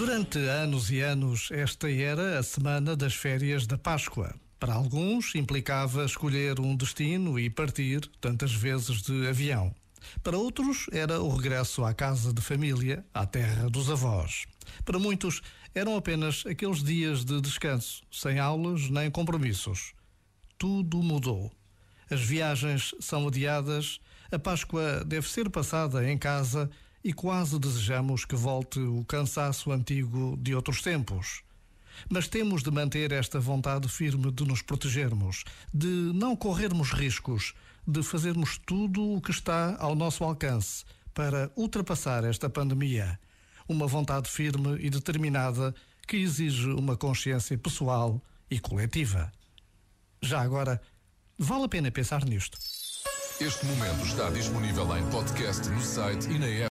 Durante anos e anos, esta era a semana das férias da Páscoa. Para alguns, implicava escolher um destino e partir tantas vezes de avião. Para outros, era o regresso à casa de família, à terra dos avós. Para muitos, eram apenas aqueles dias de descanso, sem aulas nem compromissos. Tudo mudou. As viagens são adiadas, a Páscoa deve ser passada em casa e quase desejamos que volte o cansaço antigo de outros tempos. Mas temos de manter esta vontade firme de nos protegermos, de não corrermos riscos, de fazermos tudo o que está ao nosso alcance para ultrapassar esta pandemia. Uma vontade firme e determinada que exige uma consciência pessoal e coletiva. Já agora, vale a pena pensar nisto. Este momento está disponível em podcast no site e na app.